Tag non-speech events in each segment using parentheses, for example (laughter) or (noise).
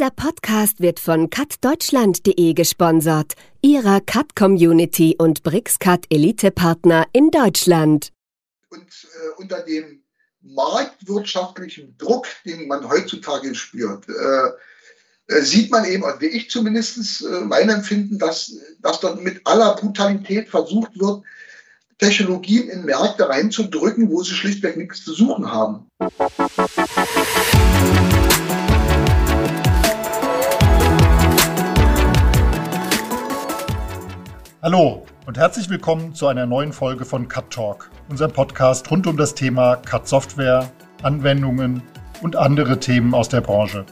Dieser Podcast wird von cutdeutschland.de gesponsert, ihrer Cut-Community und BRICS-Cut-Elite-Partner in Deutschland. Und äh, unter dem marktwirtschaftlichen Druck, den man heutzutage spürt, äh, äh sieht man eben, also wie ich zumindest äh, mein Empfinden, dass, dass dort mit aller Brutalität versucht wird, Technologien in Märkte reinzudrücken, wo sie schlichtweg nichts zu suchen haben. Hallo und herzlich willkommen zu einer neuen Folge von Cut Talk, unserem Podcast rund um das Thema Cut Software, Anwendungen und andere Themen aus der Branche.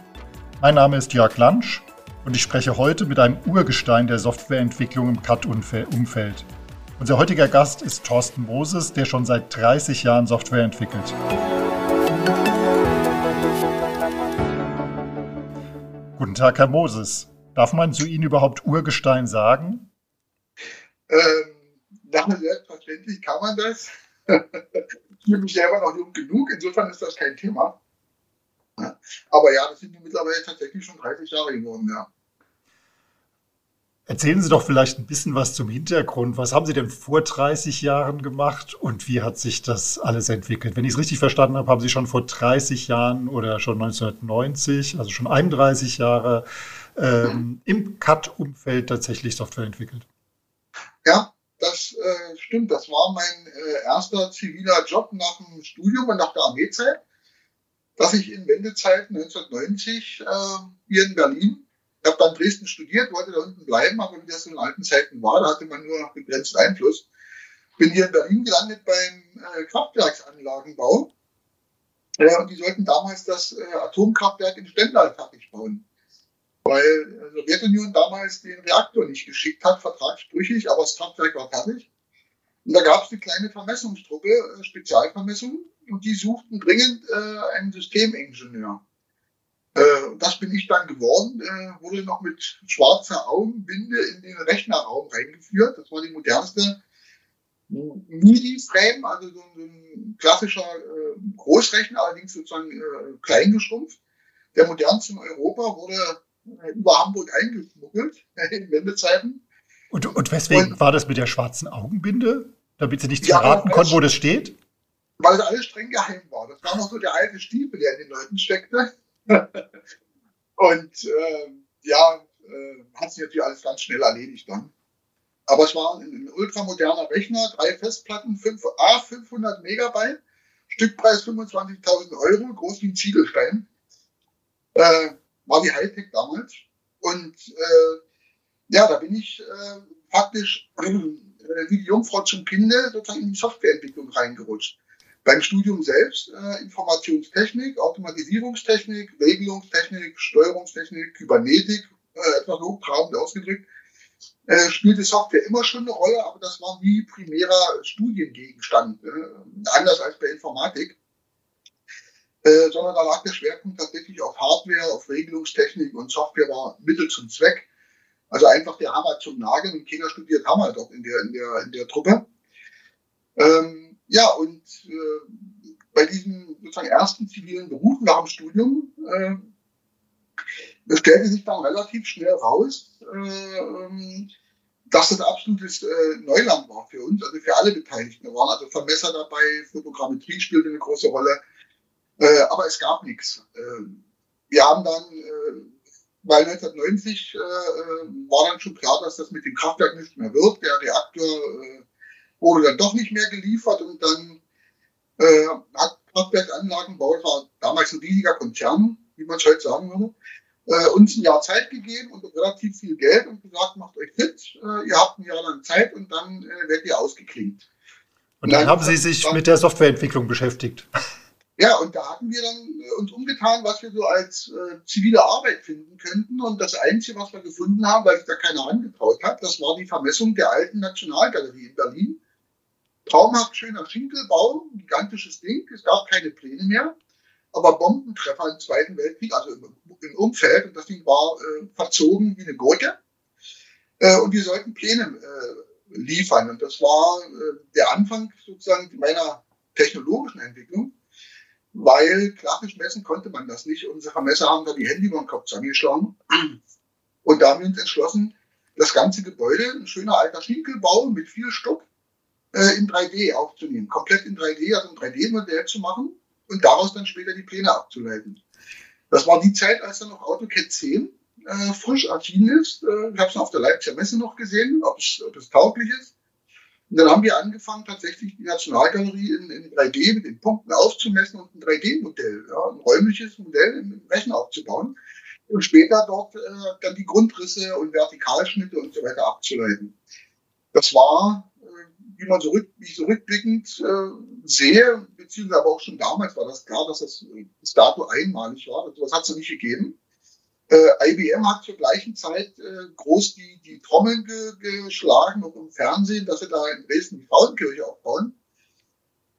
Mein Name ist Jörg Lansch und ich spreche heute mit einem Urgestein der Softwareentwicklung im Cut-Umfeld. Unser heutiger Gast ist Thorsten Moses, der schon seit 30 Jahren Software entwickelt. Guten Tag, Herr Moses. Darf man zu Ihnen überhaupt Urgestein sagen? Ähm, na, selbstverständlich kann man das. (laughs) ich mich selber noch jung genug, insofern ist das kein Thema. Aber ja, das sind mittlerweile tatsächlich schon 30 Jahre geworden, ja. Erzählen Sie doch vielleicht ein bisschen was zum Hintergrund. Was haben Sie denn vor 30 Jahren gemacht und wie hat sich das alles entwickelt? Wenn ich es richtig verstanden habe, haben Sie schon vor 30 Jahren oder schon 1990, also schon 31 Jahre, ähm, im CAD-Umfeld tatsächlich Software entwickelt. Ja, das äh, stimmt. Das war mein äh, erster ziviler Job nach dem Studium und nach der Armeezeit, dass ich in Wendezeit 1990 äh, hier in Berlin, ich habe dann Dresden studiert, wollte da unten bleiben, aber wie das in alten Zeiten war, da hatte man nur begrenzten Einfluss. Bin hier in Berlin gelandet beim äh, Kraftwerksanlagenbau. Äh, und die sollten damals das äh, Atomkraftwerk in Stendal fertig bauen weil die Sowjetunion damals den Reaktor nicht geschickt hat, vertragsbrüchig, aber das Kraftwerk war fertig. Und da gab es eine kleine Vermessungstruppe, äh, Spezialvermessung, und die suchten dringend äh, einen Systemingenieur. Äh, das bin ich dann geworden, äh, wurde noch mit schwarzer Augenbinde in den Rechnerraum reingeführt. Das war die modernste MIDI-Frame, also so ein, klassischer äh, Großrechner, allerdings sozusagen äh, kleingeschrumpft. Der modernste in Europa wurde über Hamburg eingeschmuggelt (laughs) in Wendezeiten. Und, und weswegen und, war das mit der schwarzen Augenbinde? Damit sie nicht ja, verraten konnten, wo das steht? Weil es alles streng geheim war. Das war noch so der alte Stiefel, der in den Leuten steckte. (laughs) und äh, ja, äh, hat sich natürlich alles ganz schnell erledigt dann. Aber es war ein, ein ultramoderner Rechner, drei Festplatten, 5, A, 500 Megabyte, Stückpreis 25.000 Euro, groß wie ein Ziegelstein. Äh, war die Hightech damals. Und äh, ja, da bin ich äh, faktisch äh, wie die Jungfrau zum Kinde sozusagen in die Softwareentwicklung reingerutscht. Beim Studium selbst äh, Informationstechnik, Automatisierungstechnik, Regelungstechnik, Steuerungstechnik, Kybernetik, äh, etwas hochtrabend ausgedrückt, äh, spielte Software immer schon eine Rolle, aber das war nie primärer Studiengegenstand, äh, anders als bei Informatik. Äh, sondern da lag der Schwerpunkt tatsächlich auf Hardware, auf Regelungstechnik und Software war Mittel zum Zweck. Also einfach der Hammer zum Nageln und Kinder studiert Hammer dort in der, in der, in der Truppe. Ähm, ja, und äh, bei diesem sozusagen ersten zivilen Beruf nach dem Studium äh, stellte sich dann relativ schnell raus, äh, dass das absolutes äh, Neuland war für uns, also für alle Beteiligten. Da waren also Vermesser dabei, Fotogrammetrie spielte eine große Rolle, äh, aber es gab nichts. Äh, wir haben dann, äh, weil 1990 äh, war dann schon klar, dass das mit dem Kraftwerk nicht mehr wird. Der Reaktor äh, wurde dann doch nicht mehr geliefert und dann äh, hat Kraftwerkanlagenbau, das war damals ein riesiger Konzern, wie man es heute sagen würde, äh, uns ein Jahr Zeit gegeben und relativ viel Geld und gesagt, macht euch fit, äh, ihr habt ein Jahr lang Zeit und dann äh, werdet ihr ausgeklingt. Und dann, dann haben Sie sich mit der Softwareentwicklung beschäftigt. Ja, und da hatten wir dann äh, uns umgetan, was wir so als äh, zivile Arbeit finden könnten. Und das Einzige, was wir gefunden haben, weil sich da keiner angetraut hat, das war die Vermessung der alten Nationalgalerie in Berlin. Traumhaft schöner Schinkelbau, gigantisches Ding. Es gab keine Pläne mehr. Aber Bombentreffer im Zweiten Weltkrieg, also im, im Umfeld, und das Ding war äh, verzogen wie eine Gurke. Äh, und wir sollten Pläne äh, liefern. Und das war äh, der Anfang sozusagen meiner technologischen Entwicklung weil klassisch messen konnte man das nicht. Unsere Vermesser haben da die Hände über den Kopf zusammengeschlagen. (clears throat) Und da haben wir uns entschlossen, das ganze Gebäude, ein schöner alter Schinkelbau mit viel Stock, äh, in 3D aufzunehmen. Komplett in 3D, also ein 3D-Modell zu machen und daraus dann später die Pläne abzuleiten. Das war die Zeit, als dann noch AutoCAD 10 äh, frisch erschienen ist. Äh, ich habe es auf der Leipziger Messe noch gesehen, ob es, ob es tauglich ist. Und dann haben wir angefangen, tatsächlich die Nationalgalerie in, in 3D mit den Punkten aufzumessen und ein 3D-Modell, ja, ein räumliches Modell im Rechner aufzubauen und später dort äh, dann die Grundrisse und Vertikalschnitte und so weiter abzuleiten. Das war, äh, wie man so rück, wie so rückblickend äh, sehe, beziehungsweise aber auch schon damals war das klar, dass das bis dato einmalig war. Das hat es nicht gegeben. Äh, IBM hat zur gleichen Zeit äh, groß die, die Trommeln ge, geschlagen, auch im Fernsehen, dass sie da in Dresden die Frauenkirche aufbauen.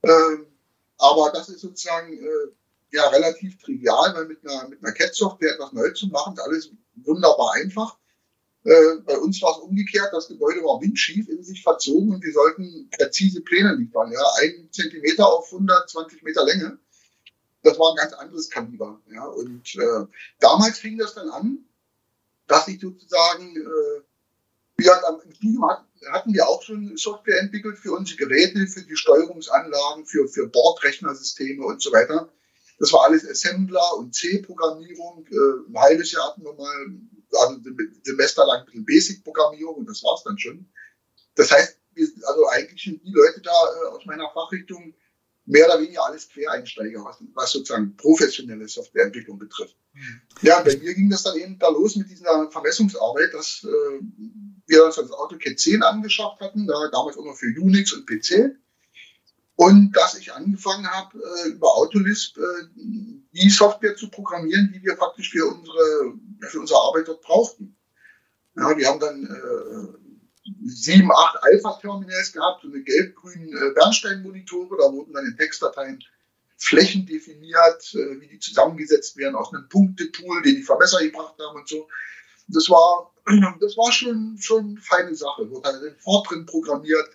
Ähm, aber das ist sozusagen äh, ja relativ trivial, weil mit einer, mit einer Cat-Software etwas neu zu machen, ist alles wunderbar einfach. Äh, bei uns war es umgekehrt, das Gebäude war windschief in sich verzogen und wir sollten präzise Pläne liefern. Ja, ein Zentimeter auf 120 Meter Länge das war ein ganz anderes Kaliber. Ja. Und äh, damals fing das dann an, dass ich sozusagen, äh, wie gesagt, im Studium hat, hatten wir auch schon Software entwickelt für unsere Geräte, für die Steuerungsanlagen, für, für Bordrechnersysteme und so weiter. Das war alles Assembler und C-Programmierung. Äh, ein halbes Jahr hatten wir mal, also ein Semester lang ein bisschen Basic-Programmierung und das war's dann schon. Das heißt, wir, also eigentlich sind die Leute da äh, aus meiner Fachrichtung mehr oder weniger alles Quereinsteiger, was, was sozusagen professionelle Softwareentwicklung betrifft. Mhm. Ja, bei mir ging das dann eben da los mit dieser Vermessungsarbeit, dass äh, wir uns das AutoCAD 10 angeschafft hatten, da damals auch noch für Unix und PC. Und dass ich angefangen habe, äh, über Autolisp äh, die Software zu programmieren, die wir praktisch für unsere, für unsere Arbeit dort brauchten. Ja, wir haben dann äh, sieben, acht Alpha-Terminals gehabt, so eine gelb-grünen äh, Bernstein-Monitore. Da wurden dann in Textdateien Flächen definiert, äh, wie die zusammengesetzt werden aus einem Punktepool, den die Verbesser gebracht haben und so. Das war, (clears throat) das war schon, schon eine feine Sache. Wurde dann in Fortran programmiert,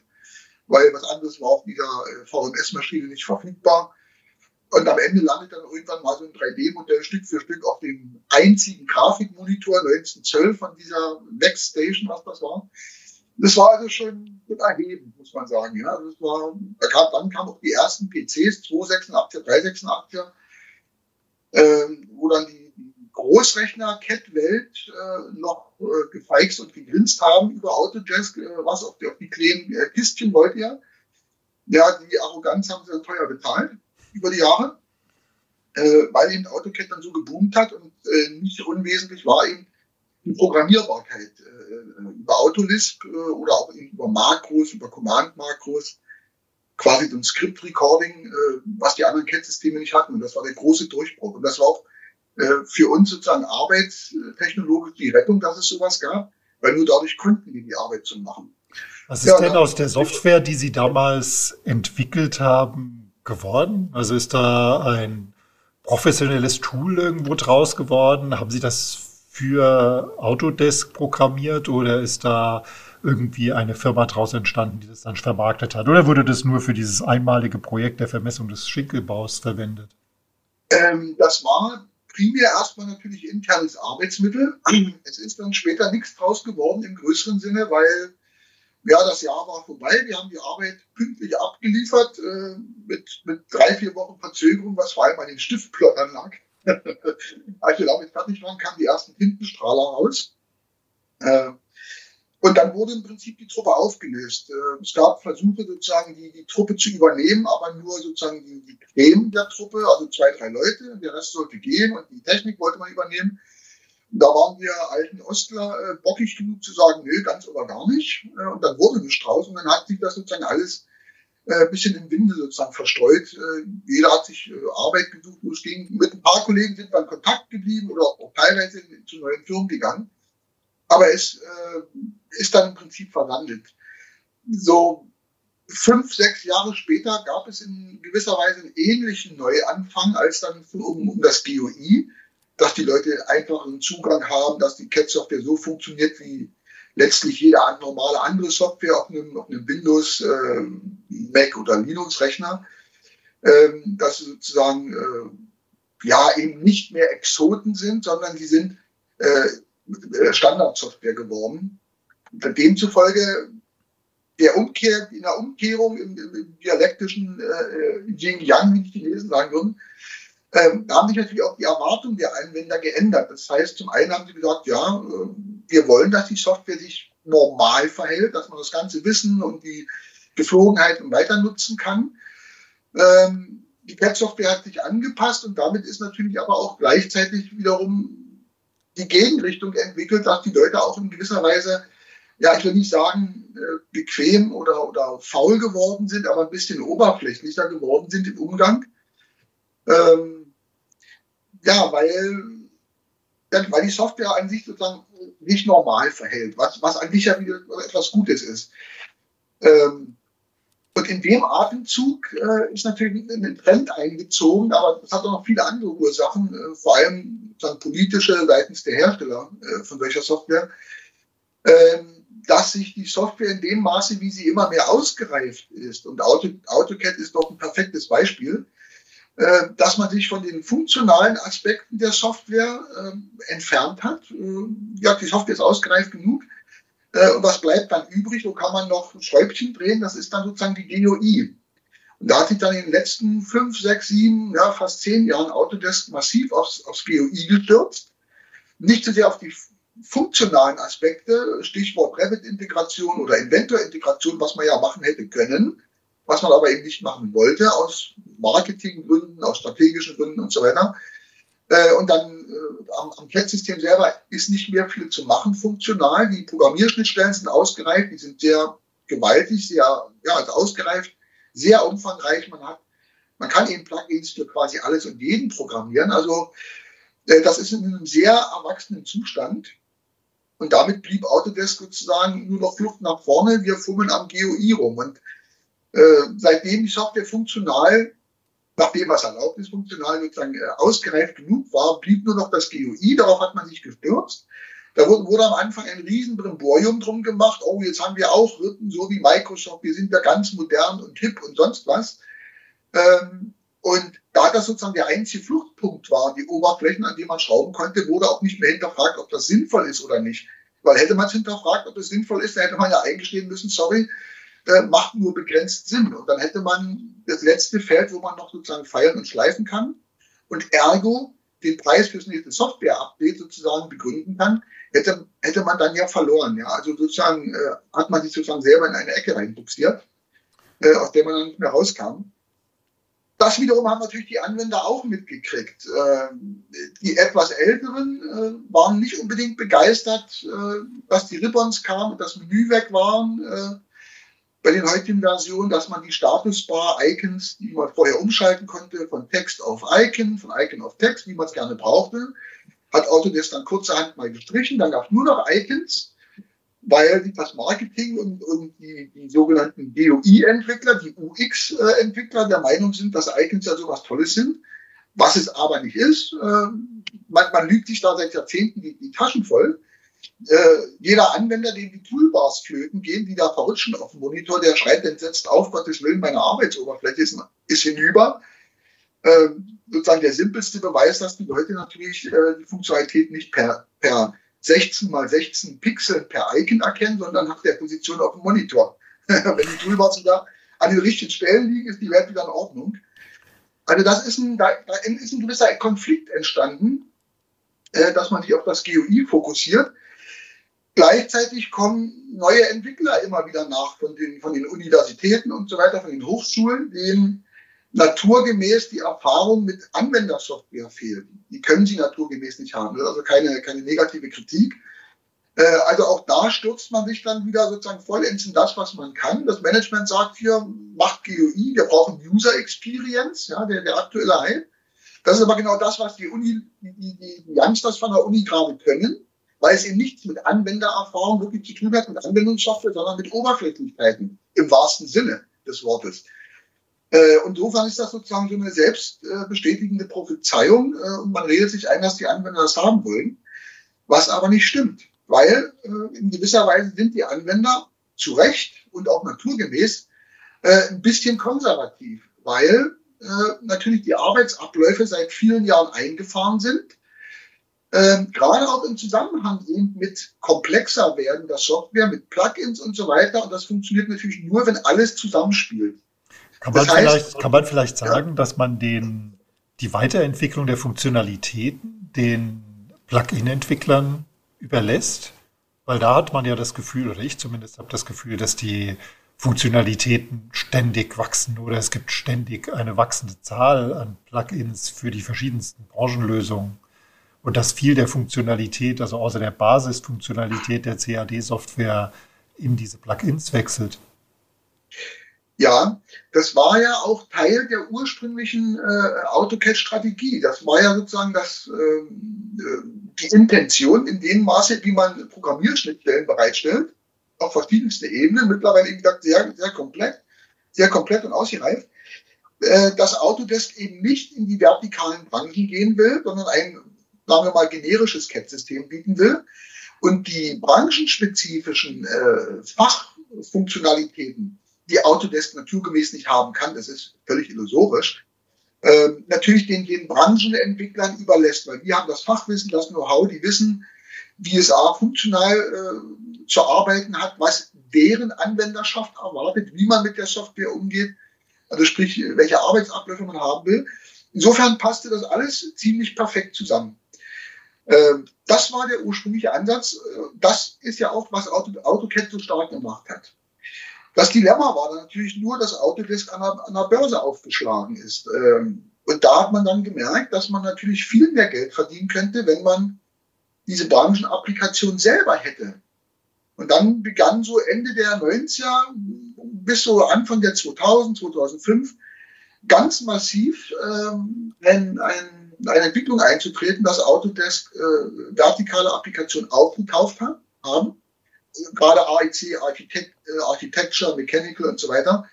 weil was anderes war auf dieser äh, VMS-Maschine nicht verfügbar. Und am Ende landet dann irgendwann mal so ein 3D-Modell Stück für Stück auf dem einzigen Grafikmonitor 1912 von dieser Next Station, was das war. Das war also schon erhebend, muss man sagen. Ja, das war, da kam, dann kamen auch die ersten PCs, 286er, 386er, ähm, wo dann die, Großrechner Cat-Welt äh, noch äh, gefeixt und gegrinst haben über Autodesk, äh, was auf die, auf die kleinen äh, Kistchen wollt ihr. Ja, die Arroganz haben sie dann teuer bezahlt über die Jahre, äh, weil eben AutoCAD dann so geboomt hat und äh, nicht unwesentlich war eben die Programmierbarkeit äh, über Autolisp äh, oder auch über Makros, über Command-Makros, quasi so ein Script-Recording, äh, was die anderen CAD-Systeme nicht hatten. Und das war der große Durchbruch. Und das war auch äh, für uns sozusagen arbeitstechnologisch die Rettung, dass es sowas gab, weil nur dadurch konnten wir die Arbeit zu machen. Was ist ja, denn aus der Software, die Sie damals entwickelt haben, geworden? Also ist da ein professionelles Tool irgendwo draus geworden? Haben Sie das für Autodesk programmiert oder ist da irgendwie eine Firma draus entstanden, die das dann vermarktet hat? Oder wurde das nur für dieses einmalige Projekt der Vermessung des Schinkelbaus verwendet? Ähm, das war primär erstmal natürlich internes Arbeitsmittel. (clears throat) Es ist dann später nichts draus geworden im größeren Sinne, weil ja, das Jahr war vorbei. Wir haben die Arbeit pünktlich abgeliefert äh, mit, mit drei, vier Wochen Verzögerung, was vor allem an den Stiftplottern lag. Als wir damit fertig waren, kamen die ersten Tintenstrahler raus. Äh, und dann wurde im Prinzip die Truppe aufgelöst. Äh, es gab Versuche, sozusagen die, die Truppe zu übernehmen, aber nur sozusagen die, die Creme der Truppe, also zwei, drei Leute. Der Rest sollte gehen und die Technik wollte man übernehmen. Und da waren wir alten Ostler äh, bockig genug zu sagen, nö, ganz oder gar nicht. Und dann wurde eine Strauß und dann hat sich das sozusagen alles äh, bisschen im Winde sozusagen verstreut. Äh, jeder hat sich äh, Arbeit gesucht, wo es ging. Mit ein paar Kollegen sind wir in Kontakt geblieben oder auch teilweise zu neuen Firmen gegangen. Aber es ist dann im Prinzip verwandelt. So fünf, sechs Jahre später gab es in gewisser Weise einen ähnlichen Neuanfang als dann um, um das GUI, dass die Leute einfachen Zugang haben, dass die CAT-Software so funktioniert, wie letztlich jede normale andere Software auf einem, auf einem Windows, äh, Mac oder Linux-Rechner. ähm, dass sie sozusagen äh, ja eben nicht mehr Exoten sind, sondern die sind äh, Standardsoftware geworden. Demzufolge der Umkehr, in der Umkehrung im, im dialektischen äh, Yin-Yang, wie die Chinesen sagen würden, ähm, haben sich natürlich auch die Erwartungen der Anwender geändert. Das heißt, zum einen haben sie gesagt, ja, äh, wir wollen, dass die Software sich normal verhält, dass man das ganze Wissen und die Geflogenheiten weiter nutzen kann. Ähm, die Pet-Software hat sich angepasst und damit ist natürlich aber auch gleichzeitig wiederum die Gegenrichtung entwickelt, dass die Leute auch in gewisser Weise, ja, ich will nicht sagen, äh, bequem oder, oder faul geworden sind, aber ein bisschen oberflächlicher geworden sind im Umgang. Ähm, ja, weil, weil die Software an sich sozusagen nicht normal verhält, was, was an sich ja wieder etwas Gutes ist. Ähm, und in dem Atemzug äh, ist natürlich ein Trend eingezogen, aber es hat auch noch viele andere Ursachen, äh, vor allem dann politische seitens der Hersteller äh, von solcher Software, ähm, dass sich die Software in dem Maße, wie sie immer mehr ausgereift ist, und Auto, AutoCAD ist doch ein perfektes Beispiel, dass man sich von den funktionalen Aspekten der Software äh, entfernt hat. Äh, ja, die Software ist ausgereift genug. Äh, und was bleibt dann übrig? Wo kann man noch Schräubchen drehen? Das ist dann sozusagen die GUI. Und da hat sich dann in den letzten fünf, sechs, sieben, ja, fast zehn Jahren Autodesk massiv aufs, aufs GUI gestürzt. Nicht so sehr auf die funktionalen Aspekte, Stichwort Revit-Integration oder Inventor-Integration, was man ja machen hätte können, was man aber eben nicht machen wollte, aus Marketinggründen, aus strategischen Gründen und so weiter. Äh, und dann äh, am, am CAD-System selber ist nicht mehr viel zu machen funktional. Die Programmierschnittstellen sind ausgereift, die sind sehr gewaltig, sehr ja, also ausgereift, sehr umfangreich. Man hat, man kann eben Plugins für quasi alles und jeden programmieren. Also äh, das ist in einem sehr erwachsenen Zustand. Und damit blieb Autodesk sozusagen nur noch Flucht nach vorne. Wir fummeln am GUI rum. Und äh, seitdem die Software funktional, nachdem was erlaubt ist, funktional sozusagen äh, ausgereift genug war, blieb nur noch das GUI. Darauf hat man sich gestürzt. Da wurde, wurde am Anfang ein riesen Brimborium drum gemacht. Oh, jetzt haben wir auch Rücken, so wie Microsoft. Wir sind ja ganz modern und hip und sonst was. Ähm, und da das sozusagen der einzige Fluchtpunkt war, die Oberflächen, an die man schrauben konnte, wurde auch nicht mehr hinterfragt, ob das sinnvoll ist oder nicht. Weil hätte man es hinterfragt, ob es sinnvoll ist, dann hätte man ja eingestehen müssen, sorry, äh, macht nur begrenzt Sinn. Und dann hätte man das letzte Feld, wo man noch sozusagen feilen und schleifen kann und ergo den Preis fürs nächste Software-Update sozusagen begründen kann, hätte, hätte man dann ja verloren. Ja? Also sozusagen äh, hat man sich sozusagen selber in eine Ecke reinbuxiert, äh, aus der man dann nicht mehr rauskam. Das wiederum haben natürlich die Anwender auch mitgekriegt. Äh, die etwas Älteren äh, waren nicht unbedingt begeistert, äh, dass die Ribbons kamen und das Menü weg waren. Äh, bei den heutigen Versionen, dass man die Statusbar-Icons, die man vorher umschalten konnte, von Text auf Icon, von Icon auf Text, wie man es gerne brauchte, hat Autodesk dann kurzerhand mal gestrichen. Dann gab es nur noch Icons, weil das Marketing und, und die, die sogenannten DOI-Entwickler, die UX-Entwickler der Meinung sind, dass Icons ja sowas Tolles sind, was es aber nicht ist. Ähm, man, man lügt sich da seit Jahrzehnten die, die Taschen voll äh, jeder Anwender, dem die Toolbars flöten gehen, die da verrutschen auf dem Monitor, der schreit entsetzt auf, Gottes Willen, meine Arbeitsoberfläche ist, ist hinüber. Äh, sozusagen der simpelste Beweis, dass die Leute natürlich äh, die Funktionalität nicht per, per 16 mal 16 Pixeln per Icon erkennen, sondern nach der Position auf dem Monitor. (laughs) Wenn die Toolbars da an den richtigen Stellen liegen, ist die Welt wieder in Ordnung. Also das ist ein, da, da ist ein gewisser Konflikt entstanden, äh, dass man sich auf das GUI fokussiert. Gleichzeitig kommen neue Entwickler immer wieder nach von den, von den Universitäten und so weiter, von den Hochschulen, denen naturgemäß die Erfahrung mit Anwendersoftware fehlt. Die können sie naturgemäß nicht haben. Also keine, keine negative Kritik. Äh, also auch da stürzt man sich dann wieder sozusagen vollends in das, was man kann. Das Management sagt hier, macht GUI, wir brauchen User Experience, ja, der, der aktuelle Hype. Das ist aber genau das, was die Uni, die, die, die Youngsters von der Uni gerade können weil es eben nichts mit Anwendererfahrung wirklich zu tun hat, mit Anwendungssoftware, sondern mit Oberflächlichkeiten im wahrsten Sinne des Wortes. Äh, und insofern ist das sozusagen so eine selbstbestätigende Prophezeiung äh, und man redet sich ein, dass die Anwender das haben wollen, was aber nicht stimmt, weil äh, in gewisser Weise sind die Anwender zu Recht und auch naturgemäß ein bisschen konservativ, weil äh, natürlich die Arbeitsabläufe seit vielen Jahren eingefahren sind. Ähm, gerade auch im Zusammenhang eben mit komplexer werden der Software, mit Plugins und so weiter. Und das funktioniert natürlich nur, wenn alles zusammenspielt. Kann man, das heißt, vielleicht, kann man vielleicht sagen, ja. dass man den, die Weiterentwicklung der Funktionalitäten den Plugin-Entwicklern überlässt? Weil da hat man ja das Gefühl, oder ich zumindest habe das Gefühl, dass die Funktionalitäten ständig wachsen oder es gibt ständig eine wachsende Zahl an Plugins für die verschiedensten Branchenlösungen und dass viel der Funktionalität, also außer der Basisfunktionalität der CAD-Software in diese Plugins wechselt. Ja, das war ja auch Teil der ursprünglichen äh, AutoCAD-Strategie. Das war ja sozusagen das, ähm, äh, die Intention in dem Maße, wie man Programmierschnittstellen bereitstellt, auf verschiedenste Ebenen, mittlerweile wie gesagt sehr, sehr komplett, sehr komplett und ausgereift, äh, dass Autodesk eben nicht in die vertikalen Branchen gehen will, sondern ein, sagen wir mal, generisches CAD-System bieten will und die branchenspezifischen äh, Fachfunktionalitäten die Autodesk naturgemäß nicht haben kann, das ist völlig illusorisch, ähm, natürlich den, den Branchenentwicklern überlässt, weil die haben das Fachwissen, das Know-how, die wissen, wie es A funktional äh, zu arbeiten hat, was deren Anwenderschaft erwartet, wie man mit der Software umgeht, also sprich, welche Arbeitsabläufe man haben will. Insofern passte das alles ziemlich perfekt zusammen. Ähm, das war der ursprüngliche Ansatz. Äh, das ist ja auch, was AutoCAD so stark gemacht hat. Das Dilemma war dann natürlich nur, dass Autodesk an der, an der Börse aufgeschlagen ist. Ähm, und da hat man dann gemerkt, dass man natürlich viel mehr Geld verdienen könnte, wenn man diese Branchenapplikation selber hätte. Und dann begann so Ende der 90er bis so Anfang der 2000, 2005 ganz massiv ähm, ein, ein, eine Entwicklung einzutreten, dass Autodesk äh, vertikale Applikationen aufgekauft hat, haben gerade AIC, Architect, äh, Architecture, Mechanical und so weiter,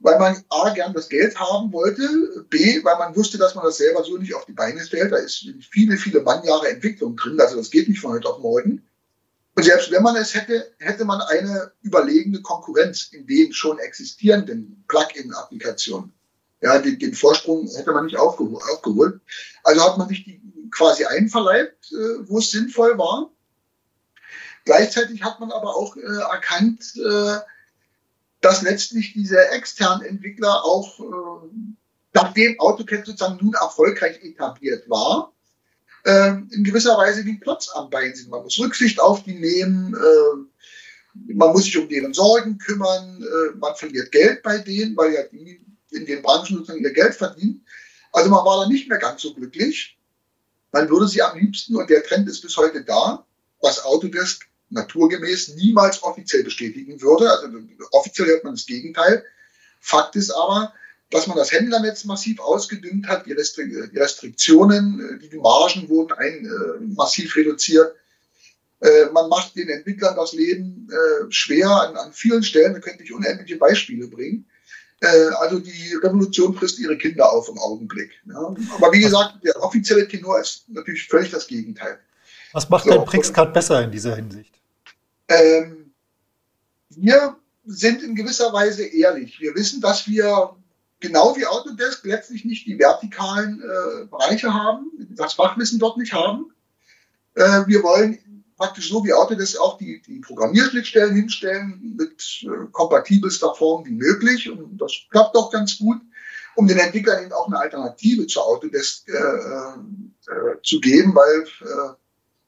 weil man A, gern das Geld haben wollte, B, weil man wusste, dass man das selber so nicht auf die Beine stellt. Da ist viele, viele Mannjahre Entwicklung drin, also das geht nicht von heute auf morgen. Und selbst wenn man es hätte, hätte man eine überlegene Konkurrenz in den schon existierenden Plugin-Applikationen. Ja, den, den, Vorsprung hätte man nicht aufgeholt, aufgeholt. Also hat man sich die quasi einverleibt, äh, wo es sinnvoll war. Gleichzeitig hat man aber auch äh, erkannt, äh, dass letztlich diese externen Entwickler auch, äh, nachdem AutoCAD sozusagen nun erfolgreich etabliert war, äh, in gewisser Weise wie Platz am Bein sind. Man muss Rücksicht auf die nehmen, äh, man muss sich um deren Sorgen kümmern, äh, man verliert Geld bei denen, weil ja die in den Branchen sozusagen ihr Geld verdienen. Also man war da nicht mehr ganz so glücklich. Man würde sie am liebsten, und der Trend ist bis heute da, was Autodesk naturgemäß niemals offiziell bestätigen würde. Also offiziell hört man das Gegenteil. Fakt ist aber, dass man das Händlernetz massiv ausgedünnt hat, die, Restriktionen, die Margen wurden ein, äh, massiv reduziert. Äh, man macht den Entwicklern das Leben äh, schwer an, an, vielen Stellen. Da könnte ich unendliche Beispiele bringen. Äh, also die Revolution frisst ihre Kinder auf im Augenblick. Ja. Aber wie gesagt, der offizielle Tenor ist natürlich völlig das Gegenteil. Was macht so, denn Prixcard besser in dieser Hinsicht? Ähm, wir sind in gewisser Weise ehrlich. Wir wissen, dass wir genau wie Autodesk letztlich nicht die vertikalen äh, Bereiche haben, das Fachwissen dort nicht haben. Äh, wir wollen praktisch so wie Autodesk auch die, die Programmierschnittstellen hinstellen mit äh, kompatibelster Form wie möglich. Und das klappt doch ganz gut, um den Entwicklern eben auch eine Alternative zu Autodesk äh, äh, zu geben, weil äh,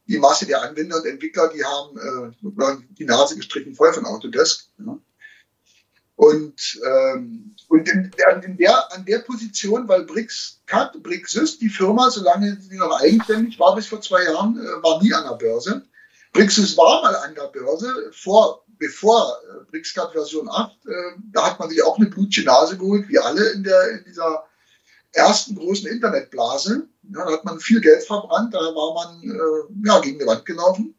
die Masse der Anwender und Entwickler, die haben äh, die Nase gestrichen voll von Autodesk. Ja. Und, ähm, und in, in, der, an der Position, weil BricsCAD, BricsSys, die Firma, solange sie noch eigenständig war bis vor zwei Jahren, äh, war nie an der Börse. BricsSys war mal an der Börse, vor, bevor äh, BricsCAD Version 8, äh, da hat man sich auch eine blutige Nase geholt, wie alle in, der, in dieser ersten großen Internetblase. Ja, da hat man viel Geld verbrannt, da war man äh, ja, gegen die Wand gelaufen,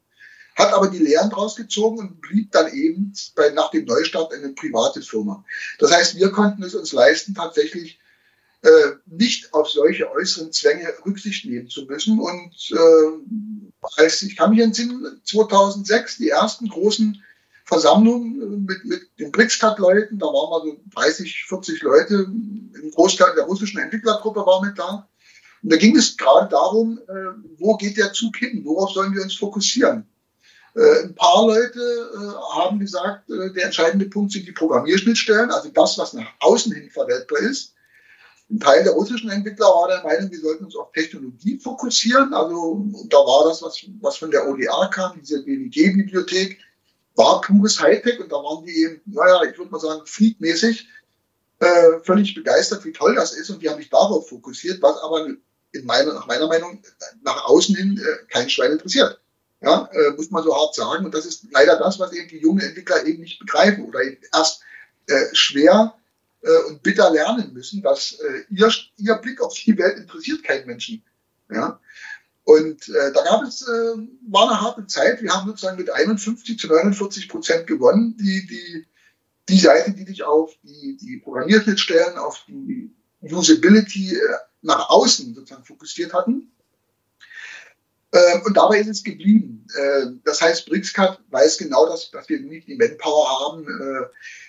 hat aber die Lehren draus gezogen und blieb dann eben bei, nach dem Neustart eine private Firma. Das heißt, wir konnten es uns leisten, tatsächlich nicht auf solche äußeren Zwänge Rücksicht nehmen zu müssen. Und äh, als ich kann mich entsinnen, 2006 die ersten großen Versammlung mit, mit den BRICS-Leuten. Da waren wir so 30, 40 Leute. Ein Großteil der russischen Entwicklergruppe war mit da. Und da ging es gerade darum, äh, wo geht der Zug hin? Worauf sollen wir uns fokussieren? Äh, ein paar Leute äh, haben gesagt, äh, der entscheidende Punkt sind die Programmierschnittstellen, also das, was nach außen hin verwertbar ist. Ein Teil der russischen Entwickler war der Meinung, wir sollten uns auf Technologie fokussieren. Also da war das, was, was von der ODA kam, diese BWG-Bibliothek, war pures Hightech und da waren die eben, naja, ich würde mal sagen, fliegmäßig äh, völlig begeistert, wie toll das ist und die haben sich darauf fokussiert, was aber in meiner, nach meiner Meinung nach außen hin äh, kein Schwein interessiert. Ja, äh, muss man so hart sagen. Und das ist leider das, was eben die jungen Entwickler eben nicht begreifen oder eben erst äh, schwer und bitter lernen müssen, dass äh, ihr, ihr Blick auf die Welt interessiert keinen Menschen. Ja. Und äh, da gab es, äh, war eine harte Zeit. Wir haben sozusagen mit 51 zu 49 Prozent gewonnen. Die, die, die Seite, die sich auf die, die Programmierschnittstellen, auf die Usability äh, nach außen sozusagen fokussiert hatten. Äh, und dabei ist es geblieben. Äh, das heißt, BRICSCAT weiß genau, dass, dass wir nicht die Manpower haben, äh,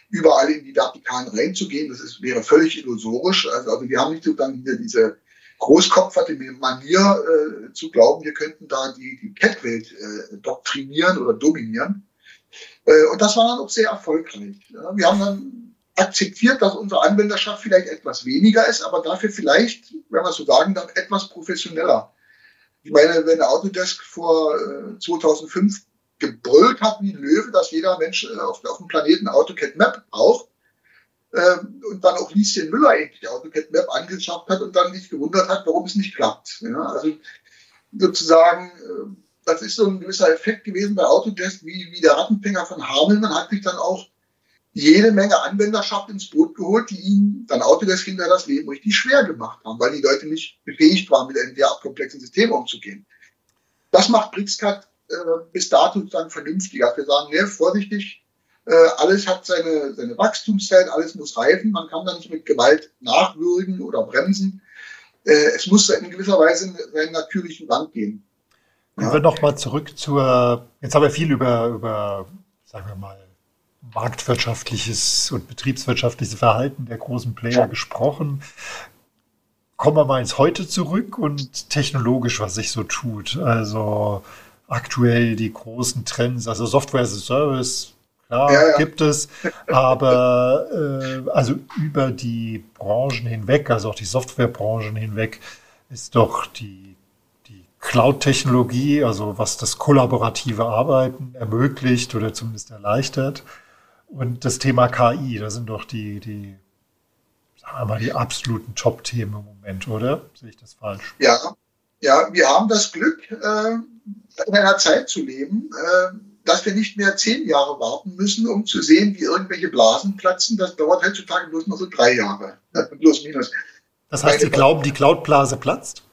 überall in die Vertikalen reinzugehen. Das ist, wäre völlig illusorisch. Also, also wir haben nicht sozusagen diese, diese großkopferte Manier äh, zu glauben, wir könnten da die, die Cat-Welt äh, doktrinieren oder dominieren. Und das war dann auch sehr erfolgreich. Wir haben dann akzeptiert, dass unsere Anwenderschaft vielleicht etwas weniger ist, aber dafür vielleicht, wenn wir so sagen, dann etwas professioneller. Ich meine, wenn Autodesk vor äh, 2005 gebrüllt hat wie ein Löwe, dass jeder Mensch äh, auf, auf dem Planeten AutoCAD Map braucht, ähm, und dann auch Lieschen Müller eigentlich die AutoCAD Map angeschafft hat und dann sich gewundert hat, warum es nicht klappt. Ja, also sozusagen, äh, das ist so ein gewisser Effekt gewesen bei Autodesk, wie, wie der Rattenfänger von Hameln. Man hat sich dann auch jede Menge Anwenderschaft ins Boot geholt, die ihnen dann Autodesk hinter das Leben richtig schwer gemacht haben, weil die Leute nicht befähigt waren, mit einem derart komplexen System umzugehen. Das macht BricsCAD äh, bis dato sozusagen vernünftiger. Wir sagen, ne, vorsichtig, äh, alles hat seine, seine Wachstumszeit, alles muss reifen. Man kann da nicht mit Gewalt nachwürgen oder bremsen. Äh, es muss in gewisser Weise seinen natürlichen Wand gehen. Kommen ja. wir nochmal zurück zur, jetzt haben wir viel über, über, sagen wir mal, marktwirtschaftliches und betriebswirtschaftliches Verhalten der großen Player gesprochen. Kommen wir mal ins Heute zurück und technologisch, was sich so tut. Also aktuell die großen Trends, also Software as a Service, Klar, ja, ja. gibt es, aber äh, also über die Branchen hinweg, also auch die Softwarebranchen hinweg, ist doch die, die Cloud-Technologie, also was das kollaborative Arbeiten ermöglicht oder zumindest erleichtert. Und das Thema KI, da sind doch die, die, sagen wir mal, die absoluten Top-Themen im Moment, oder? Sehe ich das falsch? Ja, ja, wir haben das Glück, äh, in einer Zeit zu leben, äh, dass wir nicht mehr zehn Jahre warten müssen, um zu sehen, wie irgendwelche Blasen platzen. Das dauert heutzutage bloß noch so drei Jahre. (laughs) Plus minus. Das heißt, Sie glauben, die Cloud-Blase platzt?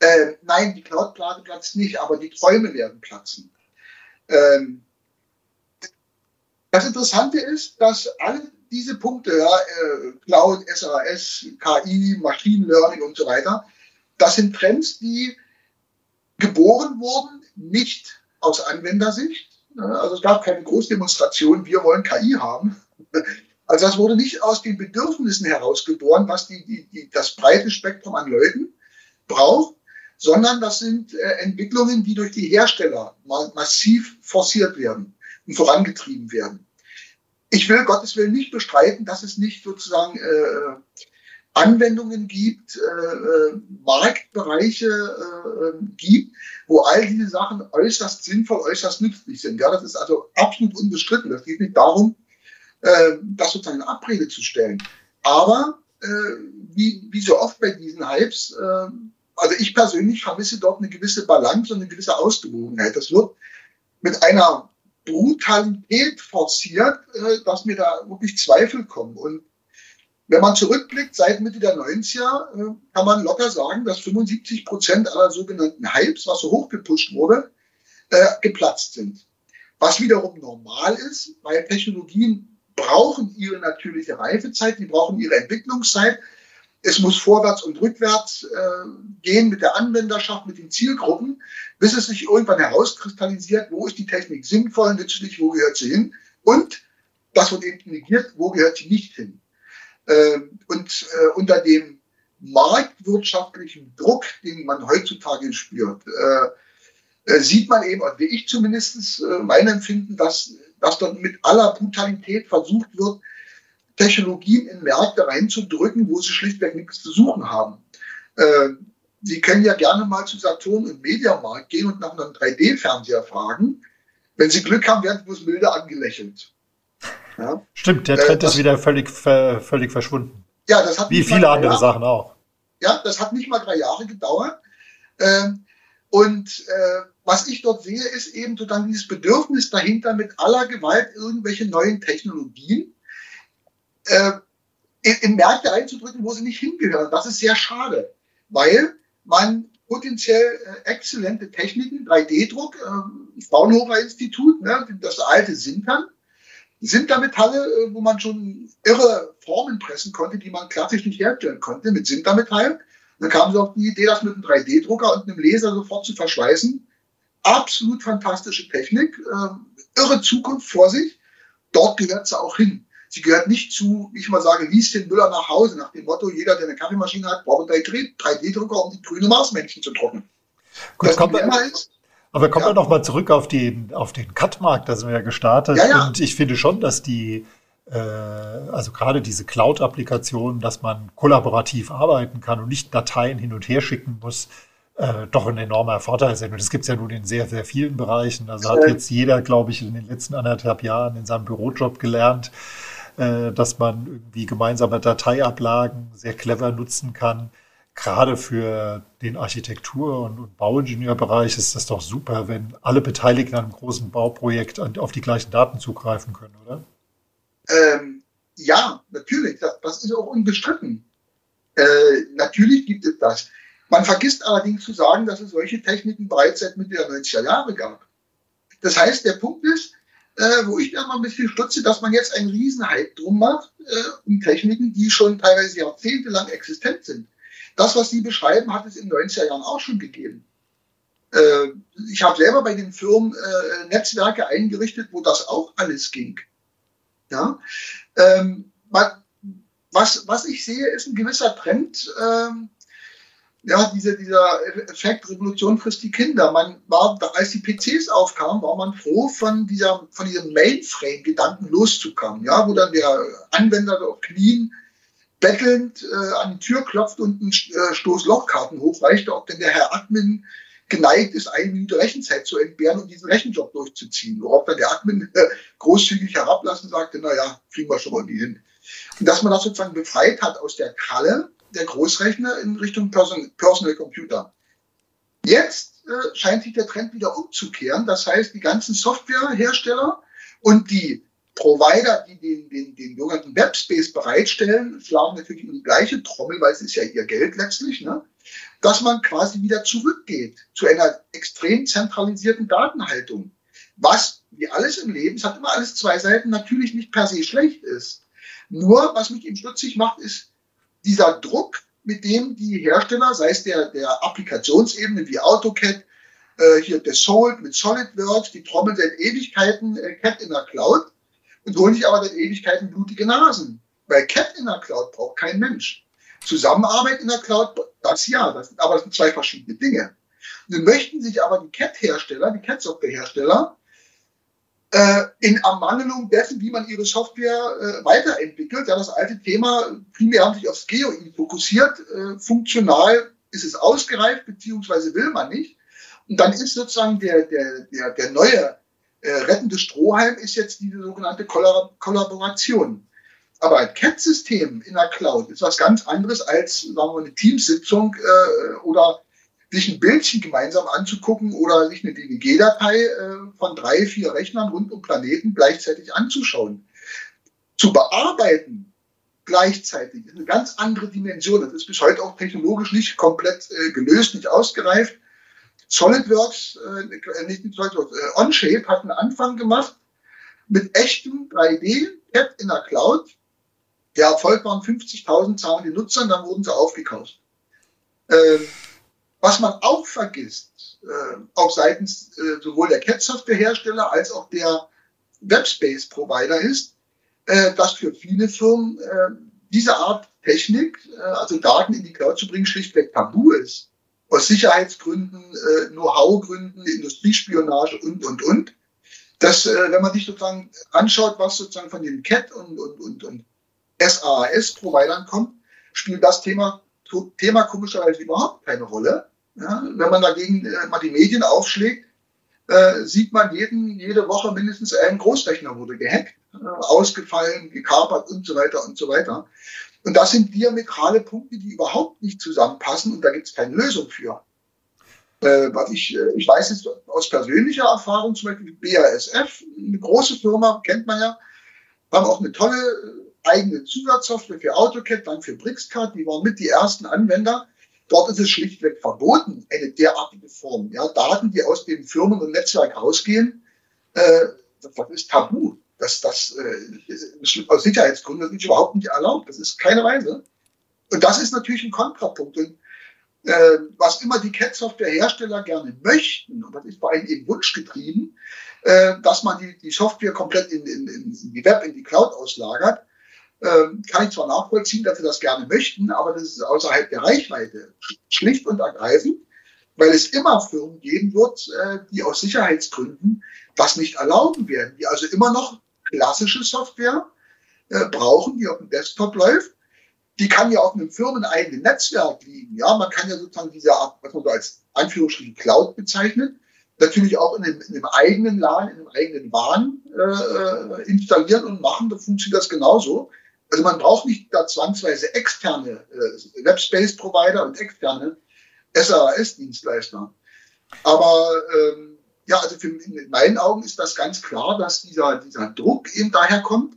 Äh, nein, die Cloud-Blase platzt nicht, aber die Träume werden platzen. Ähm, das Interessante ist, dass alle diese Punkte, ja, äh, Cloud, SAS, KI, Machine Learning und so weiter, das sind Trends, die geboren wurden, nicht aus Anwendersicht, also es gab keine Großdemonstration, wir wollen KI haben. (laughs) Also das wurde nicht aus den Bedürfnissen herausgeboren, was die, die, die, das breite Spektrum an Leuten braucht, sondern das sind äh, Entwicklungen, die durch die Hersteller ma massiv forciert werden und vorangetrieben werden. Ich will Gottes Willen nicht bestreiten, dass es nicht sozusagen äh, Anwendungen gibt, äh, äh, Marktbereiche äh, gibt, wo all diese Sachen äußerst sinnvoll, äußerst nützlich sind. Ja, das ist also absolut unbestritten. Das geht nicht darum, äh, das sozusagen in Abrede zu stellen. Aber äh, wie, wie so oft bei diesen Hypes, äh, also ich persönlich vermisse dort eine gewisse Balance und eine gewisse Ausgewogenheit. Das wird mit einer Brutalität forciert, äh, dass mir da wirklich Zweifel kommen. Und wenn man zurückblickt, seit Mitte der 90er äh, kann man locker sagen, dass 75 Prozent aller sogenannten Hypes, was so hochgepusht wurde, äh, geplatzt sind. Was wiederum normal ist, weil Technologien brauchen ihre natürliche Reifezeit, die brauchen ihre Entwicklungszeit. Es muss vorwärts und rückwärts äh, gehen mit der Anwenderschaft, mit den Zielgruppen, bis es sich irgendwann herauskristallisiert, wo ist die Technik sinnvoll, nützlich, wo gehört sie hin Und das wird eben negiert, wo gehört sie nicht hin. Ähm, und äh, unter dem marktwirtschaftlichen Druck, den man heutzutage spürt, äh, äh, sieht man eben, wie ich zumindest mein Empfinden, dass, dass dort mit aller Brutalität versucht wird, Technologien in Märkte reinzudrücken, wo sie schlichtweg nichts zu suchen haben. Sie können ja gerne mal zu Saturn und Mediamarkt gehen und nach einem 3D-Fernseher fragen. Wenn Sie Glück haben, werden Sie bloß milde angelächelt. Ja? Stimmt, der Trend äh, das, ist wieder völlig, völlig verschwunden. Ja, das hat Wie viele andere Jahre, Sachen auch. Ja, das hat nicht mal drei Jahre gedauert. Ähm, und äh, was ich dort sehe, ist eben sozusagen dieses Bedürfnis dahinter, mit aller Gewalt irgendwelche neuen Technologien äh, in, in Märkte einzudrücken, wo sie nicht hingehören. Das ist sehr schade, weil man potenziell äh, exzellente Techniken, 3D-Druck, äh, Fraunhofer Institut, ne, das alte Sintern, Sintermetalle, äh, wo man schon irre Formen pressen konnte, die man klassisch nicht herstellen konnte mit Sintermetall. Dann kamen sie auf die Idee, das mit einem 3D-Drucker und einem Laser sofort zu verschweißen. Absolut fantastische Technik, äh, irre Zukunft vor sich. Dort gehört sie auch hin. Sie gehört nicht zu, wie ich mal sage, Lieschen Müller nach Hause, nach dem Motto, jeder, der eine Kaffeemaschine hat, braucht einen 3D-Drucker, um die grüne Marsmännchen zu trocknen. Gut, kommt, ist, aber kommen ja. wir noch mal zurück auf den, auf den Cut-Markt, da sind wir ja gestartet. Ja, ja. Und ich finde schon, dass die, äh, also gerade diese Cloud-Applikationen, dass man kollaborativ arbeiten kann und nicht Dateien hin und her schicken muss, äh, doch ein enormer Vorteil sind. Und das gibt es ja nun in sehr, sehr vielen Bereichen. Also hat jetzt jeder, glaube ich, in den letzten anderthalb Jahren in seinem Bürojob gelernt, äh, dass man irgendwie gemeinsame Dateiablagen sehr clever nutzen kann. Gerade für den Architektur- und Bauingenieurbereich ist das doch super, wenn alle Beteiligten an einem großen Bauprojekt auf die gleichen Daten zugreifen können, oder? Ähm, ja, natürlich. Das, das, ist auch unbestritten. Äh, natürlich gibt es das. Man vergisst allerdings zu sagen, dass es solche Techniken bereits seit Mitte der 90er Jahre gab. Das heißt, der Punkt ist, äh, wo ich dann mal ein bisschen stutze, dass man jetzt einen Riesenhype drum macht, äh, um Techniken, die schon teilweise jahrzehntelang existent sind. Das, was Sie beschreiben, hat es in den 90er Jahren auch schon gegeben. Äh, ich habe selber bei den Firmen äh, Netzwerke eingerichtet, wo das auch alles ging. Ja? Ähm, was, was ich sehe, ist ein gewisser Trend, ähm, ja, diese, dieser Effekt Revolution frisst die Kinder. Man war, als die PCs aufkamen, war man froh, von dieser, von diesem Mainframe-Gedanken loszukommen, ja, wo dann der Anwender auf Knien bettelnd äh, an die Tür klopft und einen äh, Stoß Lochkarten hochreichte, ob denn der Herr Admin geneigt ist, eine Minute Rechenzeit zu entbehren und diesen Rechenjob durchzuziehen. Worauf dann der Admin äh, großzügig herablassen sagte, na ja, kriegen wir schon mal die hin. Und dass man das sozusagen befreit hat aus der Kralle, der Großrechner in Richtung Person Personal Computer. Jetzt äh, scheint sich der Trend wieder umzukehren. Das heißt, die ganzen Softwarehersteller und die Provider, die den, den, den sogenannten Webspace bereitstellen, schlagen natürlich in die gleiche Trommel, weil es ist ja ihr Geld letztlich, ne? dass man quasi wieder zurückgeht zu einer extrem zentralisierten Datenhaltung. Was, wie alles im Leben, es hat immer alles zwei Seiten, natürlich nicht per se schlecht ist. Nur, was mich eben stutzig macht, ist, dieser Druck, mit dem die Hersteller, sei es der, der Applikationsebene wie AutoCAD, äh, hier der Sold mit SolidWorks, die trommeln seit Ewigkeiten äh, CAD in der Cloud und holen sich aber seit Ewigkeiten blutige Nasen. Weil CAD in der Cloud braucht kein Mensch. Zusammenarbeit in der Cloud, das ja, das, aber das sind zwei verschiedene Dinge. Nun möchten sich aber die CAD-Hersteller, die CAD-Software-Hersteller, in Ermangelung dessen, wie man ihre Software äh, weiterentwickelt. Ja, das alte Thema primär haben sich aufs GUI fokussiert. Äh, funktional ist es ausgereift, beziehungsweise will man nicht. Und dann ist sozusagen der, der, der, der neue äh, rettende Strohhalm ist jetzt diese sogenannte Kollab Kollaboration. Aber ein CAT-System in der Cloud ist was ganz anderes als, sagen wir mal, eine Teamsitzung äh, oder sich ein Bildchen gemeinsam anzugucken oder sich eine DWG-Datei äh, von drei, vier Rechnern rund um Planeten gleichzeitig anzuschauen. Zu bearbeiten gleichzeitig ist eine ganz andere Dimension. Das ist bis heute auch technologisch nicht komplett äh, gelöst, nicht ausgereift. SolidWorks, äh, nicht mit SolidWorks, äh, OnShape hat einen Anfang gemacht mit echtem 3D-App in der Cloud. Der Erfolg waren 50.000 zahlende Nutzer, dann wurden sie aufgekauft. Ähm, was man auch vergisst, äh, auch seitens äh, sowohl der CAT-Software-Hersteller als auch der Webspace-Provider ist, äh, dass für viele Firmen äh, diese Art Technik, äh, also Daten in die Cloud zu bringen, schlichtweg tabu ist. Aus Sicherheitsgründen, äh, Know-how-Gründen, Industriespionage und, und, und. Dass, wenn man sich sozusagen anschaut, was sozusagen von den CAT und, und, und, und SaaS-Providern kommt, spielt das Thema, Thema komischerweise überhaupt keine Rolle. Ja, wenn man dagegen äh, mal die Medien aufschlägt, äh, sieht man jeden, jede Woche mindestens ein Großrechner wurde gehackt, äh, ausgefallen, gekapert und so weiter und so weiter. Und das sind diametrale Punkte, die überhaupt nicht zusammenpassen und da gibt es keine Lösung für. Äh, was ich, äh, ich weiß jetzt aus persönlicher Erfahrung, zum Beispiel BASF, eine große Firma, kennt man ja, haben auch eine tolle äh, eigene Zusatzsoftware für AutoCAD, dann für BricsCAD, die waren mit die ersten Anwender. Dort ist es schlichtweg verboten, eine derartige Form. Ja, Daten, die aus dem Firmen- und Netzwerk rausgehen, äh, das, ist tabu. Das, das äh, aus Sicherheitsgründen das ist überhaupt nicht erlaubt. Das ist keine Weise. Und das ist natürlich ein Kontrapunkt. Und äh, was immer die CAD-Software-Hersteller gerne möchten, und das ist vor allem eben wunschgetrieben, äh, dass man die, die Software komplett in, in, in die Web, in die Cloud auslagert, kann ich zwar nachvollziehen, dass sie das gerne möchten, aber das ist außerhalb der Reichweite. Schlicht und ergreifend, weil es immer Firmen geben wird, äh, die aus Sicherheitsgründen das nicht erlauben werden, die also immer noch klassische Software äh, brauchen, die auf dem Desktop läuft. Die kann ja auf einem firmeneigenen Netzwerk liegen. Ja, man kann ja sozusagen diese Art, was man so als Anführungsstrichen Cloud bezeichnet, natürlich auch in einem, in einem eigenen LAN, in einem eigenen WAN äh, installieren und machen. Da funktioniert das genauso. Also man braucht nicht da zwangsweise externe äh, Webspace-Provider und externe SaaS-Dienstleister. Aber ähm, ja, also für, in meinen Augen ist das ganz klar, dass dieser, dieser Druck eben daher kommt,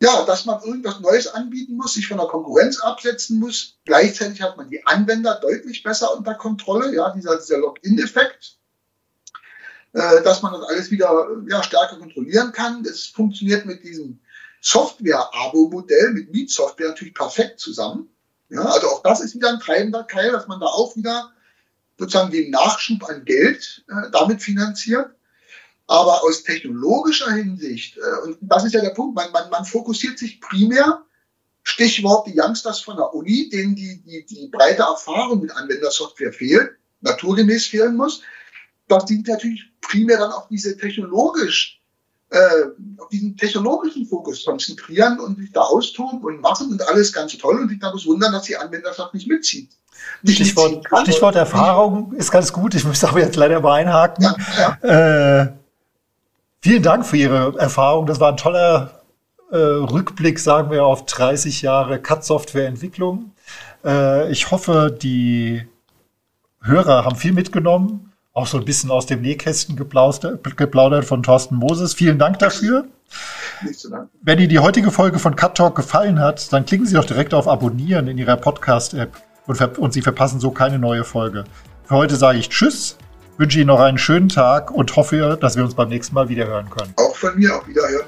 ja, dass man irgendwas Neues anbieten muss, sich von der Konkurrenz absetzen muss. Gleichzeitig hat man die Anwender deutlich besser unter Kontrolle, ja, dieser, dieser Login-Effekt, äh, dass man das alles wieder ja, stärker kontrollieren kann. Das funktioniert mit diesem Software-Abo-Modell mit Mietsoftware natürlich perfekt zusammen. Ja, also auch das ist wieder ein treibender Teil, dass man da auch wieder sozusagen den Nachschub an Geld äh, damit finanziert. Aber aus technologischer Hinsicht, äh, und das ist ja der Punkt, man, man, man fokussiert sich primär, Stichwort die Youngsters von der Uni, denen die, die, die breite Erfahrung mit Anwendersoftware fehlt, naturgemäß fehlen muss, dass die natürlich primär dann auf diese technologisch äh, auf diesen technologischen Fokus konzentrieren und sich da austoben und machen und alles ganz toll und sich dann bloß wundern, dass die Anwenderschaft nicht mitzieht. Nicht Stichwort, kann, Stichwort Erfahrung ist ganz gut. Ich muss aber jetzt leider mal einhaken. Ja, ja. Äh, vielen Dank für Ihre Erfahrung. Das war ein toller äh, Rückblick, sagen wir, auf 30 Jahre CAD-Software-Entwicklung. Äh, ich hoffe, die Hörer haben viel mitgenommen auch so ein bisschen aus dem Nähkästen geplaudert von Thorsten Moses. Vielen Dank dafür. Wenn Ihnen die heutige Folge von Cut Talk gefallen hat, dann klicken Sie doch direkt auf Abonnieren in Ihrer Podcast-App und, und Sie verpassen so keine neue Folge. Für heute sage ich Tschüss, wünsche Ihnen noch einen schönen Tag und hoffe, dass wir uns beim nächsten Mal wieder hören können. Auch von mir, auf Wiederhören.